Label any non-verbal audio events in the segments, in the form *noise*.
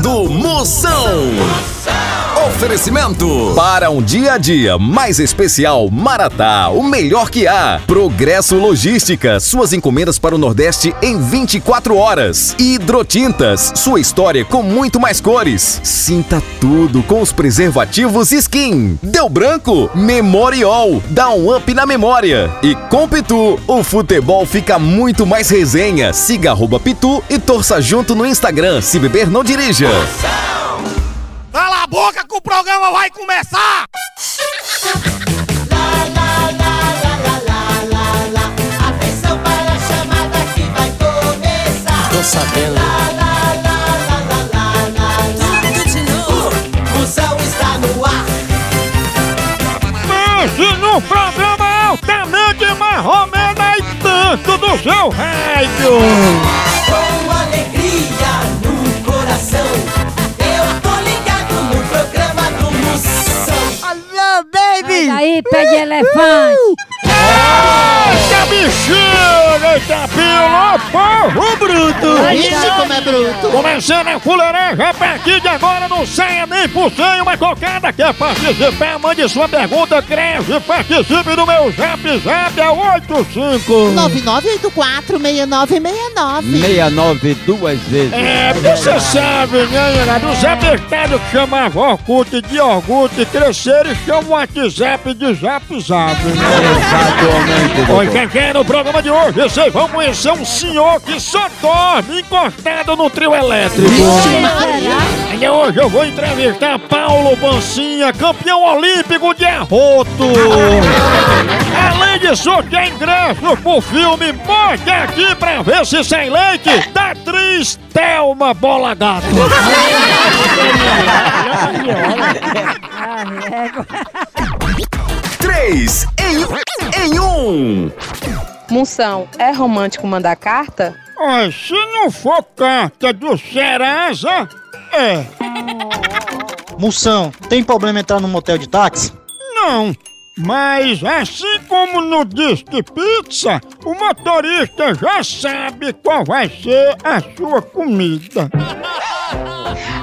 do Moção. Oferecimento para um dia a dia mais especial Maratá, o melhor que há. Progresso Logística, suas encomendas para o Nordeste em 24 horas. Hidrotintas, sua história com muito mais cores. Sinta tudo com os preservativos Skin. Deu branco? Memorial, dá um up na memória. E com Pitu, o futebol fica muito mais resenha. Siga arroba Pitu e torça junto no Instagram. Se beber, não dirija. Programa vai começar! Atenção para a chamada que vai começar. Tô sabendo. Tudo de novo. Moção está no ar. Pense no programa altamente marromena e tanto do seu rádio! Com alegria baby! Aí, pé de elefante. Bexiga, eita pila, povo bruto! Ixi, como é bruto! Começando a fuleiragem a partir de agora, não saia nem por cem uma cocada. Quer participar? Mande sua pergunta, cresce, participe do meu zap zap, é 85. 9984-6969 69 duas vezes. É, você sabe, né, Renato? Os apertados que chamavam Orkut de Orkut cresceram e chamam o WhatsApp de Zap Zap? Exatamente, Oi, quem quer no programa de hoje, vocês vão conhecer um senhor que só dorme encostado no trio elétrico. E hoje eu vou entrevistar Paulo Bancinha, campeão olímpico de arroto. Além de sortear ingressos pro filme Morte Aqui pra ver se sai leite, da atriz Thelma Bola Gato. Três em, em um. Moção, é romântico mandar carta? Olha, se não for carta do Serasa, é. Moção, tem problema entrar no motel de táxi? Não, mas assim como no Disque Pizza, o motorista já sabe qual vai ser a sua comida.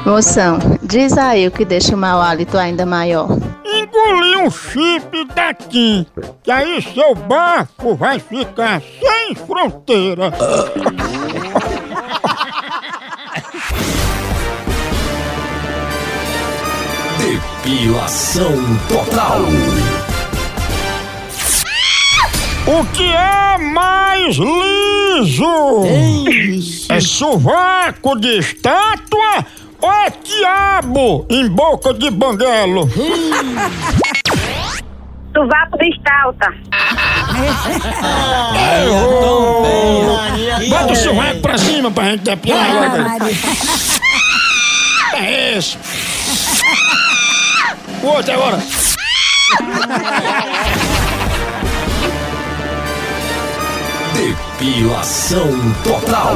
Moção, diz aí o que deixa o mau hálito ainda maior. Engoli um chip da Tim, que aí seu bafo vai ficar sem fronteira. Depilação total. O que é mais liso? É sovaco de estátua ou é quiabo em boca de banguelo? *laughs* Sovaco de estalta. *laughs* Bota o sovaco pra cima pra gente depilar logo. *laughs* É esse. O outro agora. Depilação total.